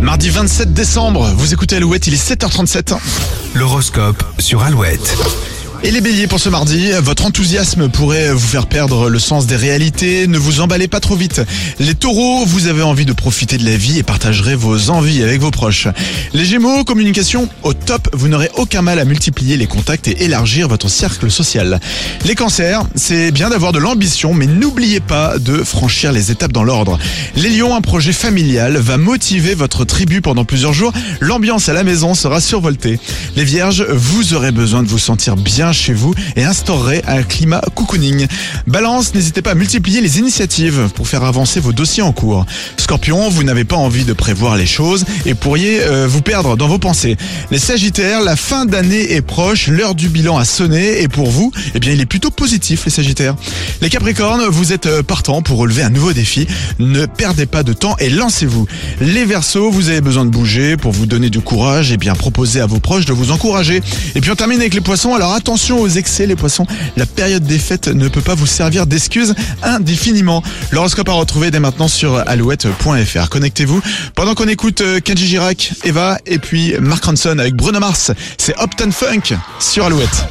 Mardi 27 décembre, vous écoutez Alouette, il est 7h37. L'horoscope sur Alouette. Et les béliers pour ce mardi, votre enthousiasme pourrait vous faire perdre le sens des réalités, ne vous emballez pas trop vite. Les taureaux, vous avez envie de profiter de la vie et partagerez vos envies avec vos proches. Les gémeaux, communication au top, vous n'aurez aucun mal à multiplier les contacts et élargir votre cercle social. Les cancers, c'est bien d'avoir de l'ambition, mais n'oubliez pas de franchir les étapes dans l'ordre. Les lions, un projet familial va motiver votre tribu pendant plusieurs jours, l'ambiance à la maison sera survoltée. Les vierges, vous aurez besoin de vous sentir bien chez vous et instaurerait un climat cocooning. Balance, n'hésitez pas à multiplier les initiatives pour faire avancer vos dossiers en cours. Scorpion, vous n'avez pas envie de prévoir les choses et pourriez euh, vous perdre dans vos pensées. Les Sagittaires, la fin d'année est proche, l'heure du bilan a sonné et pour vous, eh bien il est plutôt positif les Sagittaires. Les Capricornes, vous êtes euh, partant pour relever un nouveau défi. Ne perdez pas de temps et lancez-vous. Les Verseaux, vous avez besoin de bouger pour vous donner du courage et bien proposer à vos proches de vous encourager. Et puis on termine avec les poissons. Alors attention aux excès les poissons. La période des fêtes ne peut pas vous servir d'excuse indéfiniment. L'horoscope à retrouver dès maintenant sur alouette.fr. Connectez-vous pendant qu'on écoute euh, Kenji Girac, Eva et puis Mark Ronson avec Bruno Mars. C'est Upton Funk sur Alouette.